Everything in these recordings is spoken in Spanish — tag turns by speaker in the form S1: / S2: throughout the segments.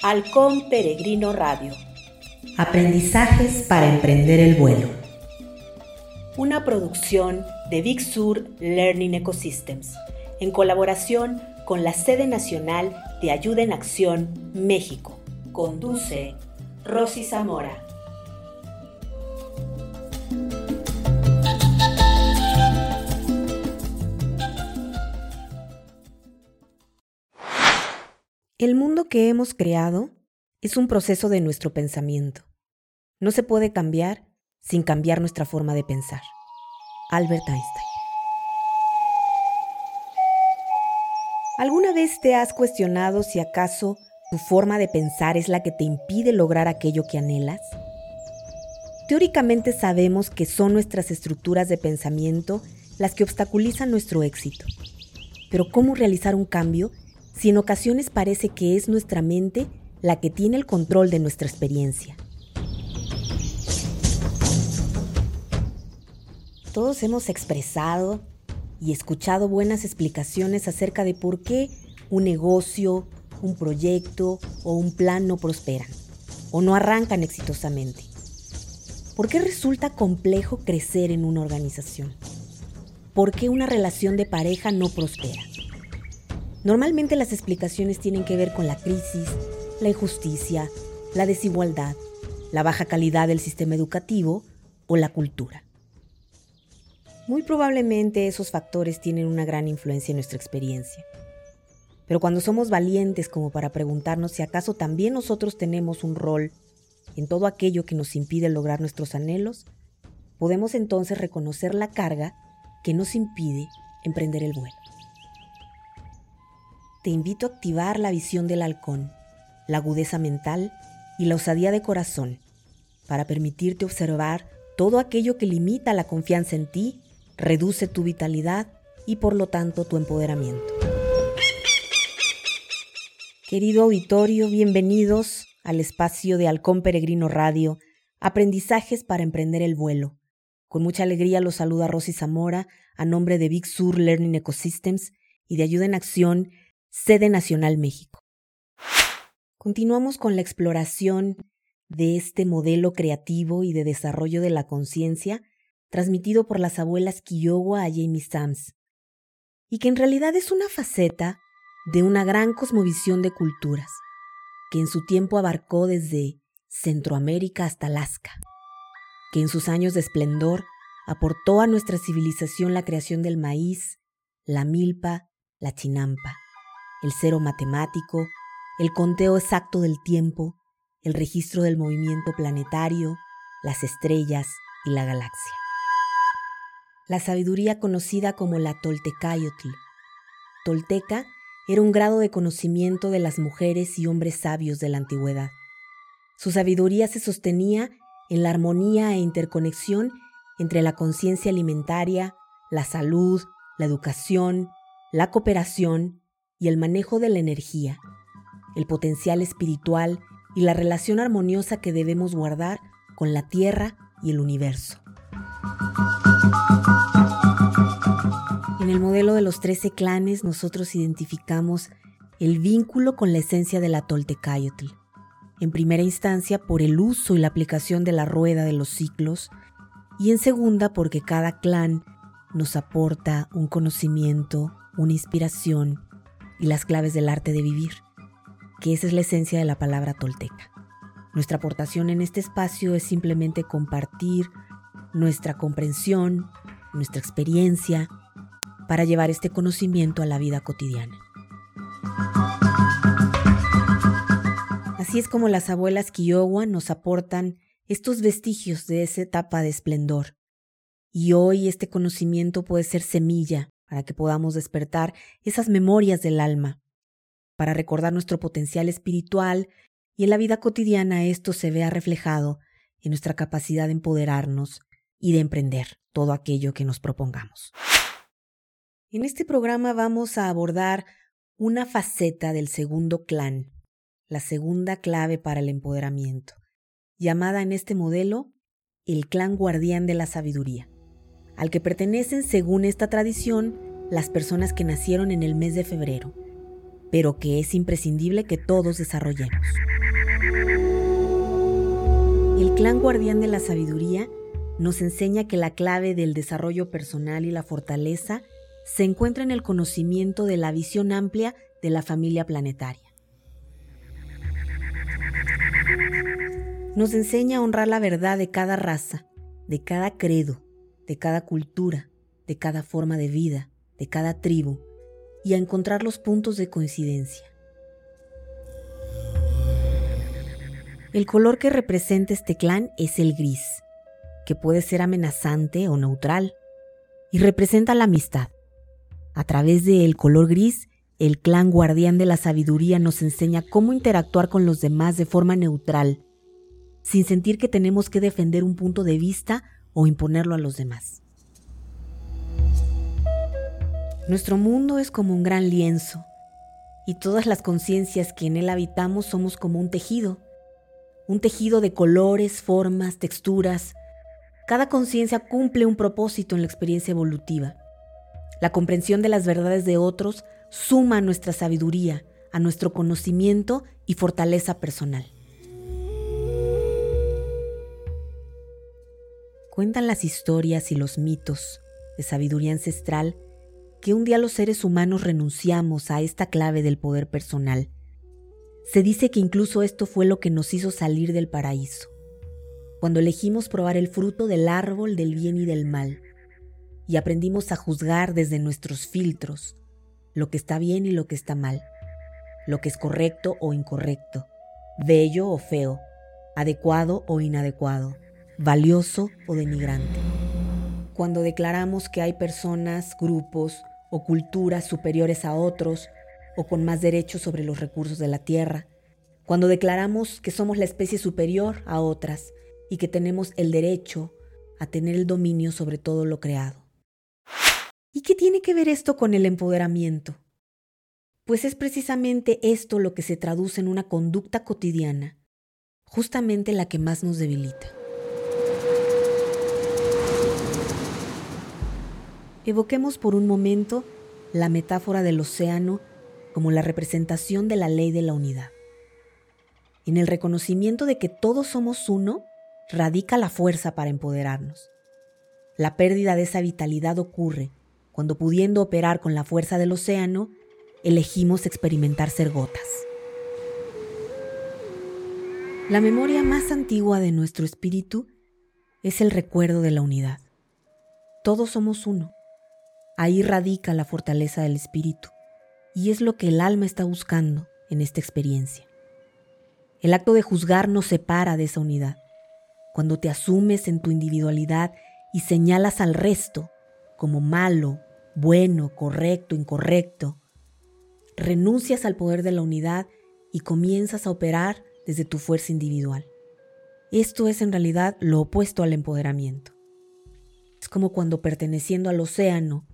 S1: Halcón Peregrino Radio.
S2: Aprendizajes para emprender el vuelo.
S1: Una producción de Big Sur Learning Ecosystems, en colaboración con la sede nacional de Ayuda en Acción, México. Conduce Rosy Zamora.
S2: El mundo que hemos creado es un proceso de nuestro pensamiento. No se puede cambiar sin cambiar nuestra forma de pensar. Albert Einstein. ¿Alguna vez te has cuestionado si acaso tu forma de pensar es la que te impide lograr aquello que anhelas? Teóricamente sabemos que son nuestras estructuras de pensamiento las que obstaculizan nuestro éxito. Pero ¿cómo realizar un cambio si en ocasiones parece que es nuestra mente la que tiene el control de nuestra experiencia. Todos hemos expresado y escuchado buenas explicaciones acerca de por qué un negocio, un proyecto o un plan no prosperan o no arrancan exitosamente. ¿Por qué resulta complejo crecer en una organización? ¿Por qué una relación de pareja no prospera? Normalmente las explicaciones tienen que ver con la crisis, la injusticia, la desigualdad, la baja calidad del sistema educativo o la cultura. Muy probablemente esos factores tienen una gran influencia en nuestra experiencia. Pero cuando somos valientes como para preguntarnos si acaso también nosotros tenemos un rol en todo aquello que nos impide lograr nuestros anhelos, podemos entonces reconocer la carga que nos impide emprender el vuelo te invito a activar la visión del halcón, la agudeza mental y la osadía de corazón para permitirte observar todo aquello que limita la confianza en ti, reduce tu vitalidad y por lo tanto tu empoderamiento. Querido auditorio, bienvenidos al espacio de Halcón Peregrino Radio, Aprendizajes para Emprender el Vuelo. Con mucha alegría los saluda Rosy Zamora a nombre de Big Sur Learning Ecosystems y de Ayuda en Acción Sede Nacional México. Continuamos con la exploración de este modelo creativo y de desarrollo de la conciencia transmitido por las abuelas Kiowa a Jamie Sams, y que en realidad es una faceta de una gran cosmovisión de culturas, que en su tiempo abarcó desde Centroamérica hasta Alaska, que en sus años de esplendor aportó a nuestra civilización la creación del maíz, la milpa, la chinampa el cero matemático, el conteo exacto del tiempo, el registro del movimiento planetario, las estrellas y la galaxia. La sabiduría conocida como la Toltecayotl. Tolteca era un grado de conocimiento de las mujeres y hombres sabios de la antigüedad. Su sabiduría se sostenía en la armonía e interconexión entre la conciencia alimentaria, la salud, la educación, la cooperación y el manejo de la energía, el potencial espiritual y la relación armoniosa que debemos guardar con la Tierra y el universo. En el modelo de los 13 clanes nosotros identificamos el vínculo con la esencia de la Toltecayotl. En primera instancia por el uso y la aplicación de la rueda de los ciclos y en segunda porque cada clan nos aporta un conocimiento, una inspiración y las claves del arte de vivir, que esa es la esencia de la palabra tolteca. Nuestra aportación en este espacio es simplemente compartir nuestra comprensión, nuestra experiencia, para llevar este conocimiento a la vida cotidiana. Así es como las abuelas Kiowa nos aportan estos vestigios de esa etapa de esplendor. Y hoy este conocimiento puede ser semilla para que podamos despertar esas memorias del alma, para recordar nuestro potencial espiritual y en la vida cotidiana esto se vea reflejado en nuestra capacidad de empoderarnos y de emprender todo aquello que nos propongamos. En este programa vamos a abordar una faceta del segundo clan, la segunda clave para el empoderamiento, llamada en este modelo el clan guardián de la sabiduría al que pertenecen, según esta tradición, las personas que nacieron en el mes de febrero, pero que es imprescindible que todos desarrollemos. El clan guardián de la sabiduría nos enseña que la clave del desarrollo personal y la fortaleza se encuentra en el conocimiento de la visión amplia de la familia planetaria. Nos enseña a honrar la verdad de cada raza, de cada credo, de cada cultura, de cada forma de vida, de cada tribu, y a encontrar los puntos de coincidencia. El color que representa este clan es el gris, que puede ser amenazante o neutral, y representa la amistad. A través del color gris, el clan guardián de la sabiduría nos enseña cómo interactuar con los demás de forma neutral, sin sentir que tenemos que defender un punto de vista o imponerlo a los demás. Nuestro mundo es como un gran lienzo, y todas las conciencias que en él habitamos somos como un tejido, un tejido de colores, formas, texturas. Cada conciencia cumple un propósito en la experiencia evolutiva. La comprensión de las verdades de otros suma a nuestra sabiduría, a nuestro conocimiento y fortaleza personal. Cuentan las historias y los mitos de sabiduría ancestral que un día los seres humanos renunciamos a esta clave del poder personal. Se dice que incluso esto fue lo que nos hizo salir del paraíso, cuando elegimos probar el fruto del árbol del bien y del mal, y aprendimos a juzgar desde nuestros filtros lo que está bien y lo que está mal, lo que es correcto o incorrecto, bello o feo, adecuado o inadecuado, valioso o denigrante. Cuando declaramos que hay personas, grupos o culturas superiores a otros, o con más derechos sobre los recursos de la tierra, cuando declaramos que somos la especie superior a otras y que tenemos el derecho a tener el dominio sobre todo lo creado. ¿Y qué tiene que ver esto con el empoderamiento? Pues es precisamente esto lo que se traduce en una conducta cotidiana, justamente la que más nos debilita. Evoquemos por un momento la metáfora del océano como la representación de la ley de la unidad. En el reconocimiento de que todos somos uno, radica la fuerza para empoderarnos. La pérdida de esa vitalidad ocurre cuando pudiendo operar con la fuerza del océano, elegimos experimentar ser gotas. La memoria más antigua de nuestro espíritu es el recuerdo de la unidad. Todos somos uno. Ahí radica la fortaleza del espíritu y es lo que el alma está buscando en esta experiencia. El acto de juzgar nos separa de esa unidad. Cuando te asumes en tu individualidad y señalas al resto como malo, bueno, correcto, incorrecto, renuncias al poder de la unidad y comienzas a operar desde tu fuerza individual. Esto es en realidad lo opuesto al empoderamiento. Es como cuando perteneciendo al océano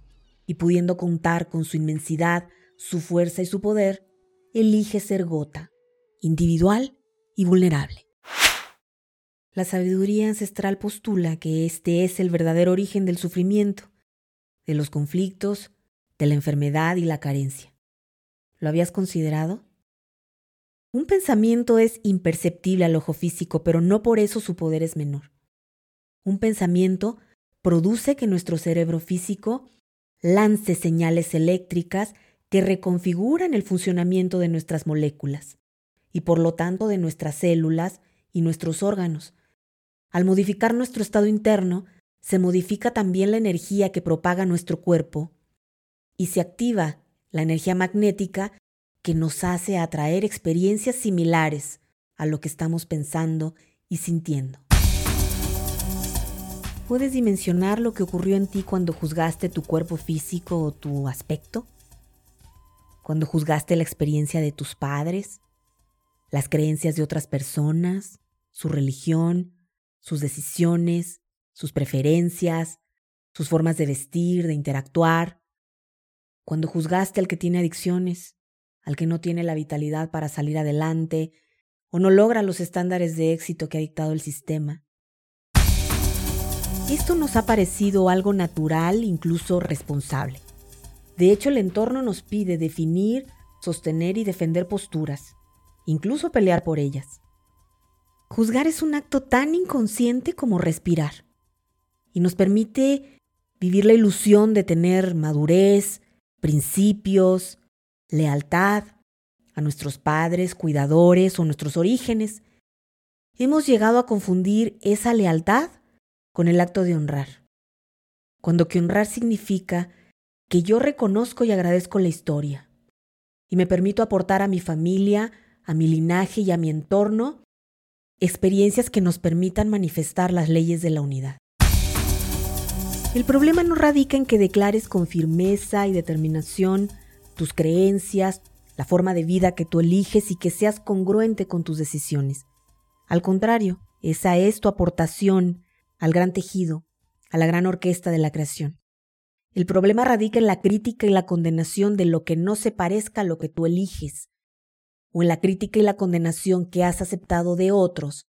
S2: y pudiendo contar con su inmensidad, su fuerza y su poder, elige ser gota, individual y vulnerable. La sabiduría ancestral postula que este es el verdadero origen del sufrimiento, de los conflictos, de la enfermedad y la carencia. ¿Lo habías considerado? Un pensamiento es imperceptible al ojo físico, pero no por eso su poder es menor. Un pensamiento produce que nuestro cerebro físico lance señales eléctricas que reconfiguran el funcionamiento de nuestras moléculas y por lo tanto de nuestras células y nuestros órganos. Al modificar nuestro estado interno, se modifica también la energía que propaga nuestro cuerpo y se activa la energía magnética que nos hace atraer experiencias similares a lo que estamos pensando y sintiendo. ¿Puedes dimensionar lo que ocurrió en ti cuando juzgaste tu cuerpo físico o tu aspecto? cuando juzgaste la experiencia de tus padres, las creencias de otras personas, su religión, sus decisiones, sus preferencias, sus formas de vestir, de interactuar, cuando juzgaste al que tiene adicciones, al que no tiene la vitalidad para salir adelante o no logra los estándares de éxito que ha dictado el sistema. Esto nos ha parecido algo natural, incluso responsable. De hecho, el entorno nos pide definir sostener y defender posturas, incluso pelear por ellas. Juzgar es un acto tan inconsciente como respirar y nos permite vivir la ilusión de tener madurez, principios, lealtad a nuestros padres, cuidadores o nuestros orígenes. Hemos llegado a confundir esa lealtad con el acto de honrar, cuando que honrar significa que yo reconozco y agradezco la historia y me permito aportar a mi familia, a mi linaje y a mi entorno experiencias que nos permitan manifestar las leyes de la unidad. El problema no radica en que declares con firmeza y determinación tus creencias, la forma de vida que tú eliges y que seas congruente con tus decisiones. Al contrario, esa es tu aportación al gran tejido, a la gran orquesta de la creación. El problema radica en la crítica y la condenación de lo que no se parezca a lo que tú eliges, o en la crítica y la condenación que has aceptado de otros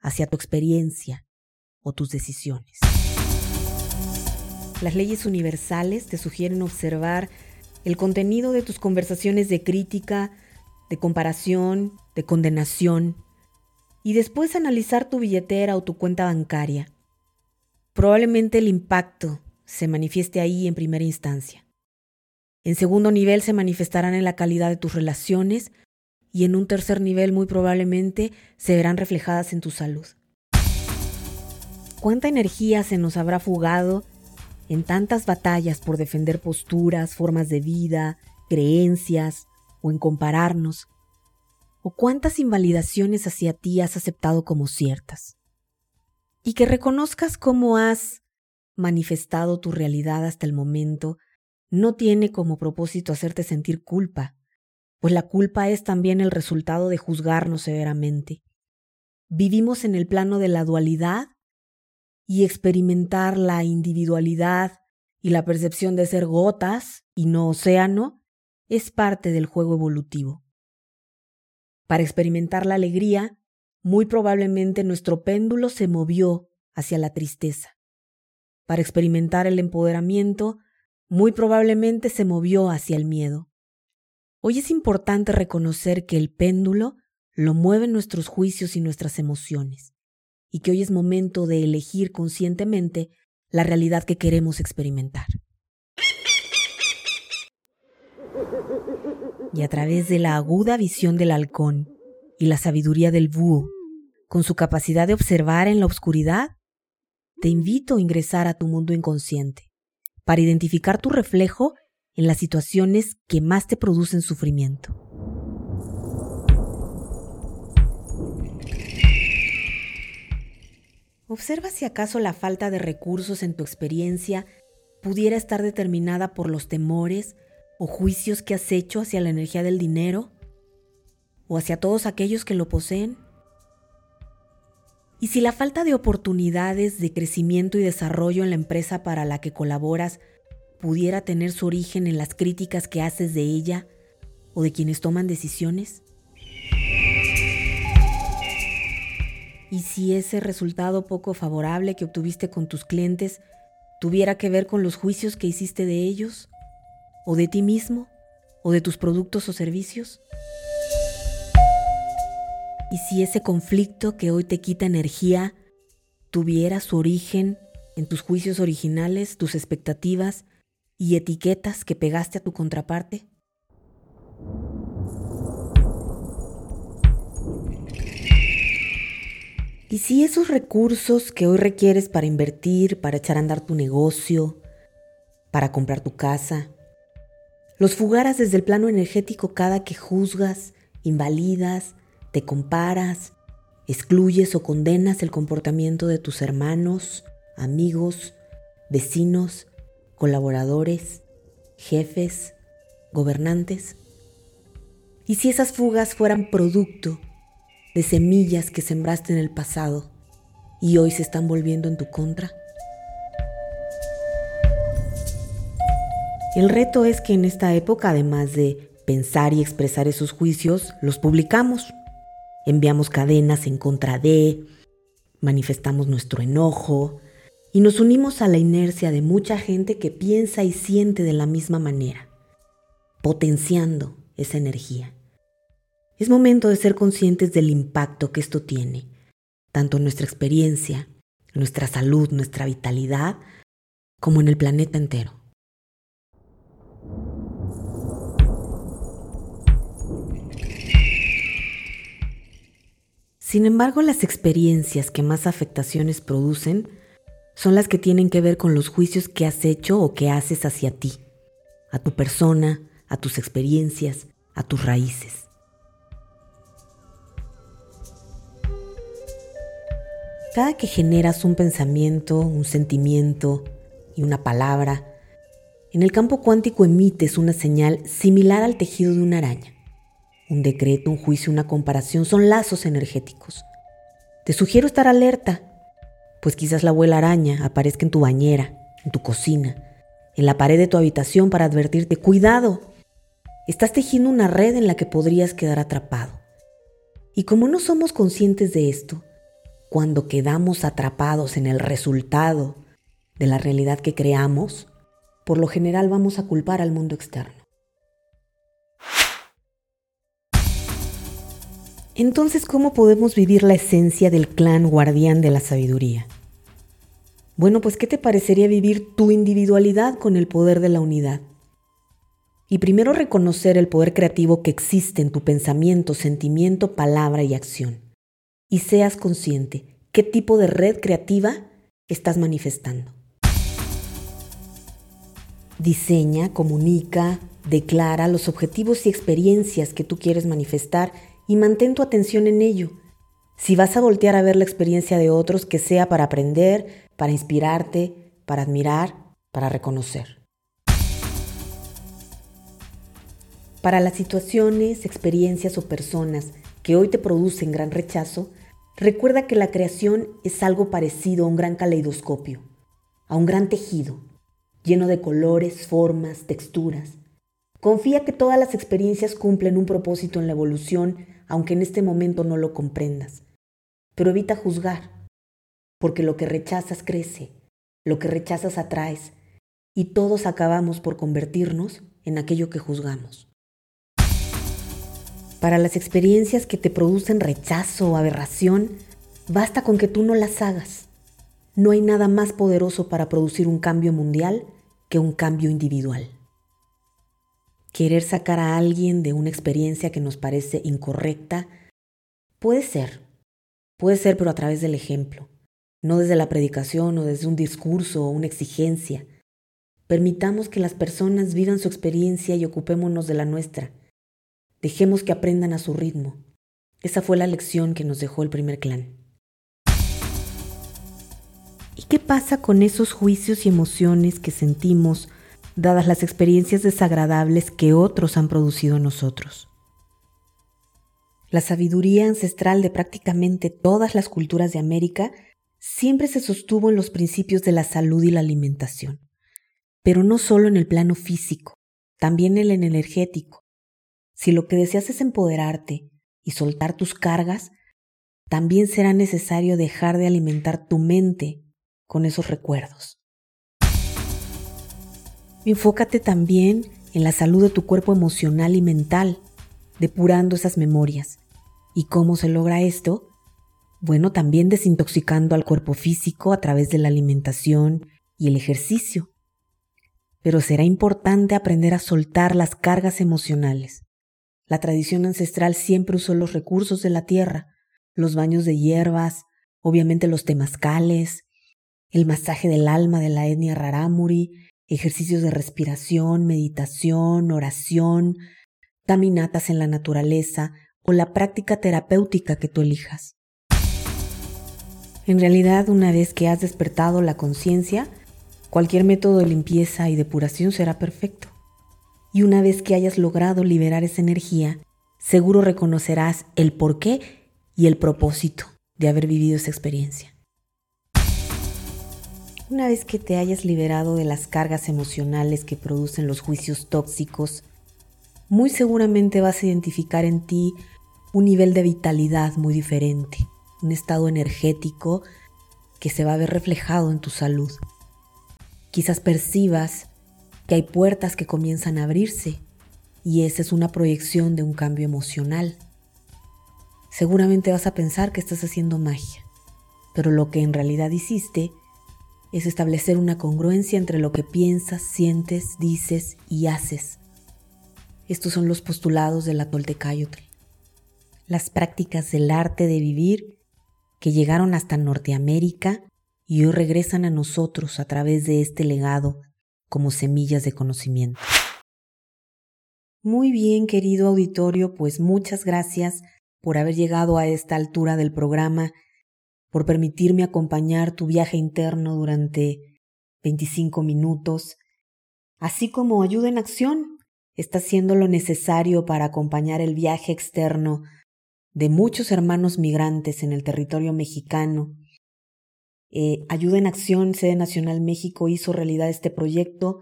S2: hacia tu experiencia o tus decisiones. Las leyes universales te sugieren observar el contenido de tus conversaciones de crítica, de comparación, de condenación, y después analizar tu billetera o tu cuenta bancaria. Probablemente el impacto se manifieste ahí en primera instancia. En segundo nivel se manifestarán en la calidad de tus relaciones y en un tercer nivel muy probablemente se verán reflejadas en tu salud. ¿Cuánta energía se nos habrá fugado en tantas batallas por defender posturas, formas de vida, creencias o en compararnos? ¿O cuántas invalidaciones hacia ti has aceptado como ciertas? Y que reconozcas cómo has manifestado tu realidad hasta el momento no tiene como propósito hacerte sentir culpa, pues la culpa es también el resultado de juzgarnos severamente. Vivimos en el plano de la dualidad y experimentar la individualidad y la percepción de ser gotas y no océano es parte del juego evolutivo. Para experimentar la alegría, muy probablemente nuestro péndulo se movió hacia la tristeza. Para experimentar el empoderamiento, muy probablemente se movió hacia el miedo. Hoy es importante reconocer que el péndulo lo mueven nuestros juicios y nuestras emociones y que hoy es momento de elegir conscientemente la realidad que queremos experimentar. Y a través de la aguda visión del halcón y la sabiduría del búho, con su capacidad de observar en la oscuridad, te invito a ingresar a tu mundo inconsciente para identificar tu reflejo en las situaciones que más te producen sufrimiento. Observa si acaso la falta de recursos en tu experiencia pudiera estar determinada por los temores o juicios que has hecho hacia la energía del dinero o hacia todos aquellos que lo poseen. Y si la falta de oportunidades de crecimiento y desarrollo en la empresa para la que colaboras pudiera tener su origen en las críticas que haces de ella o de quienes toman decisiones? y si ese resultado poco favorable que obtuviste con tus clientes tuviera que ver con los juicios que hiciste de ellos, o de ti mismo, o de tus productos o servicios. Y si ese conflicto que hoy te quita energía tuviera su origen en tus juicios originales, tus expectativas y etiquetas que pegaste a tu contraparte. Y si esos recursos que hoy requieres para invertir, para echar a andar tu negocio, para comprar tu casa, los fugaras desde el plano energético cada que juzgas, invalidas, te comparas, excluyes o condenas el comportamiento de tus hermanos, amigos, vecinos, colaboradores, jefes, gobernantes. Y si esas fugas fueran producto de semillas que sembraste en el pasado y hoy se están volviendo en tu contra? El reto es que en esta época, además de pensar y expresar esos juicios, los publicamos. Enviamos cadenas en contra de, manifestamos nuestro enojo y nos unimos a la inercia de mucha gente que piensa y siente de la misma manera, potenciando esa energía. Es momento de ser conscientes del impacto que esto tiene, tanto en nuestra experiencia, nuestra salud, nuestra vitalidad, como en el planeta entero. Sin embargo, las experiencias que más afectaciones producen son las que tienen que ver con los juicios que has hecho o que haces hacia ti, a tu persona, a tus experiencias, a tus raíces. Cada que generas un pensamiento, un sentimiento y una palabra, en el campo cuántico emites una señal similar al tejido de una araña. Un decreto, un juicio, una comparación son lazos energéticos. Te sugiero estar alerta, pues quizás la abuela araña aparezca en tu bañera, en tu cocina, en la pared de tu habitación para advertirte, cuidado, estás tejiendo una red en la que podrías quedar atrapado. Y como no somos conscientes de esto, cuando quedamos atrapados en el resultado de la realidad que creamos, por lo general vamos a culpar al mundo externo. Entonces, ¿cómo podemos vivir la esencia del clan guardián de la sabiduría? Bueno, pues ¿qué te parecería vivir tu individualidad con el poder de la unidad? Y primero reconocer el poder creativo que existe en tu pensamiento, sentimiento, palabra y acción. Y seas consciente qué tipo de red creativa estás manifestando. Diseña, comunica, declara los objetivos y experiencias que tú quieres manifestar y mantén tu atención en ello. Si vas a voltear a ver la experiencia de otros, que sea para aprender, para inspirarte, para admirar, para reconocer. Para las situaciones, experiencias o personas que hoy te producen gran rechazo, recuerda que la creación es algo parecido a un gran caleidoscopio, a un gran tejido, lleno de colores, formas, texturas. Confía que todas las experiencias cumplen un propósito en la evolución aunque en este momento no lo comprendas. Pero evita juzgar, porque lo que rechazas crece, lo que rechazas atraes, y todos acabamos por convertirnos en aquello que juzgamos. Para las experiencias que te producen rechazo o aberración, basta con que tú no las hagas. No hay nada más poderoso para producir un cambio mundial que un cambio individual. Querer sacar a alguien de una experiencia que nos parece incorrecta puede ser, puede ser pero a través del ejemplo, no desde la predicación o desde un discurso o una exigencia. Permitamos que las personas vivan su experiencia y ocupémonos de la nuestra. Dejemos que aprendan a su ritmo. Esa fue la lección que nos dejó el primer clan. ¿Y qué pasa con esos juicios y emociones que sentimos dadas las experiencias desagradables que otros han producido en nosotros. La sabiduría ancestral de prácticamente todas las culturas de América siempre se sostuvo en los principios de la salud y la alimentación, pero no solo en el plano físico, también en el energético. Si lo que deseas es empoderarte y soltar tus cargas, también será necesario dejar de alimentar tu mente con esos recuerdos. Enfócate también en la salud de tu cuerpo emocional y mental, depurando esas memorias. ¿Y cómo se logra esto? Bueno, también desintoxicando al cuerpo físico a través de la alimentación y el ejercicio. Pero será importante aprender a soltar las cargas emocionales. La tradición ancestral siempre usó los recursos de la tierra, los baños de hierbas, obviamente los temazcales, el masaje del alma de la etnia rarámuri, ejercicios de respiración, meditación, oración, caminatas en la naturaleza o la práctica terapéutica que tú elijas. En realidad, una vez que has despertado la conciencia, cualquier método de limpieza y depuración será perfecto. Y una vez que hayas logrado liberar esa energía, seguro reconocerás el porqué y el propósito de haber vivido esa experiencia. Una vez que te hayas liberado de las cargas emocionales que producen los juicios tóxicos, muy seguramente vas a identificar en ti un nivel de vitalidad muy diferente, un estado energético que se va a ver reflejado en tu salud. Quizás percibas que hay puertas que comienzan a abrirse y esa es una proyección de un cambio emocional. Seguramente vas a pensar que estás haciendo magia, pero lo que en realidad hiciste es establecer una congruencia entre lo que piensas, sientes, dices y haces. Estos son los postulados de la. Las prácticas del arte de vivir que llegaron hasta Norteamérica y hoy regresan a nosotros a través de este legado como semillas de conocimiento. Muy bien, querido auditorio, pues muchas gracias por haber llegado a esta altura del programa por permitirme acompañar tu viaje interno durante 25 minutos, así como ayuda en acción. Está haciendo lo necesario para acompañar el viaje externo de muchos hermanos migrantes en el territorio mexicano. Eh, ayuda en acción, sede Nacional México hizo realidad este proyecto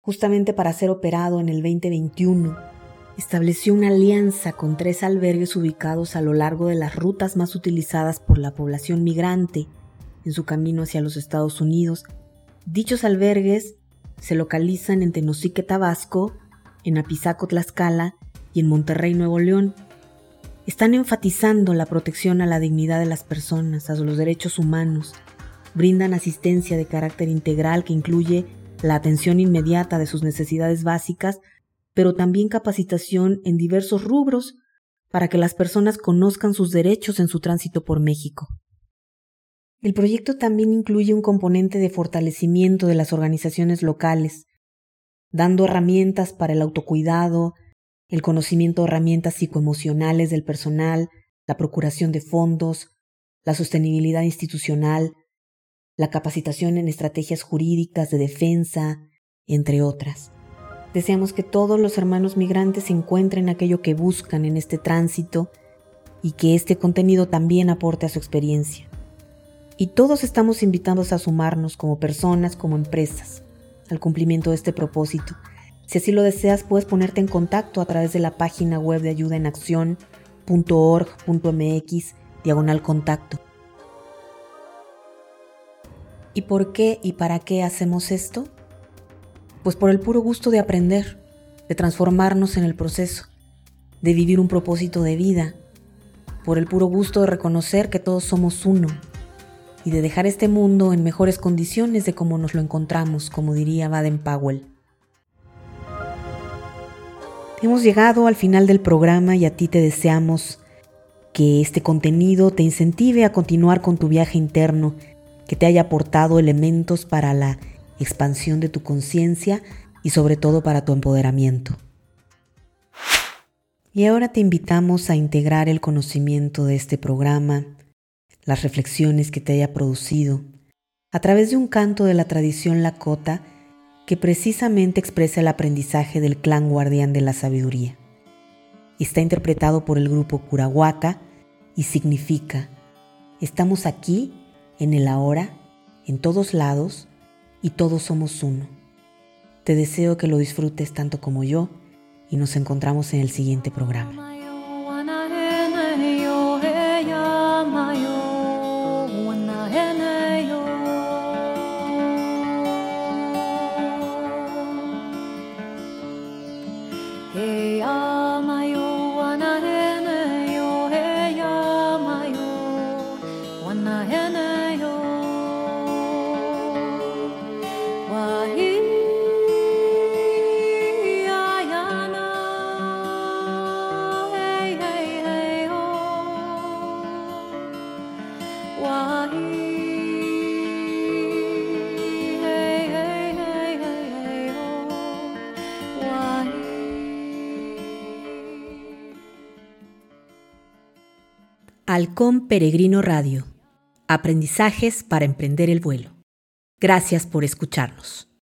S2: justamente para ser operado en el 2021 estableció una alianza con tres albergues ubicados a lo largo de las rutas más utilizadas por la población migrante en su camino hacia los Estados Unidos. Dichos albergues se localizan en Tenosique, Tabasco, en Apizaco, Tlaxcala y en Monterrey, Nuevo León. Están enfatizando la protección a la dignidad de las personas, a los derechos humanos. Brindan asistencia de carácter integral que incluye la atención inmediata de sus necesidades básicas pero también capacitación en diversos rubros para que las personas conozcan sus derechos en su tránsito por México. El proyecto también incluye un componente de fortalecimiento de las organizaciones locales, dando herramientas para el autocuidado, el conocimiento de herramientas psicoemocionales del personal, la procuración de fondos, la sostenibilidad institucional, la capacitación en estrategias jurídicas de defensa, entre otras. Deseamos que todos los hermanos migrantes encuentren aquello que buscan en este tránsito y que este contenido también aporte a su experiencia. Y todos estamos invitados a sumarnos como personas, como empresas, al cumplimiento de este propósito. Si así lo deseas, puedes ponerte en contacto a través de la página web de ayuda en acción.org.mx diagonal contacto. ¿Y por qué y para qué hacemos esto? Pues por el puro gusto de aprender, de transformarnos en el proceso, de vivir un propósito de vida, por el puro gusto de reconocer que todos somos uno y de dejar este mundo en mejores condiciones de como nos lo encontramos, como diría Baden Powell. Hemos llegado al final del programa y a ti te deseamos que este contenido te incentive a continuar con tu viaje interno, que te haya aportado elementos para la expansión de tu conciencia y sobre todo para tu empoderamiento. Y ahora te invitamos a integrar el conocimiento de este programa, las reflexiones que te haya producido, a través de un canto de la tradición Lakota que precisamente expresa el aprendizaje del clan guardián de la sabiduría. Está interpretado por el grupo Curahuaca y significa, estamos aquí, en el ahora, en todos lados, y todos somos uno. Te deseo que lo disfrutes tanto como yo y nos encontramos en el siguiente programa. Halcón Peregrino Radio. Aprendizajes para emprender el vuelo. Gracias por escucharnos.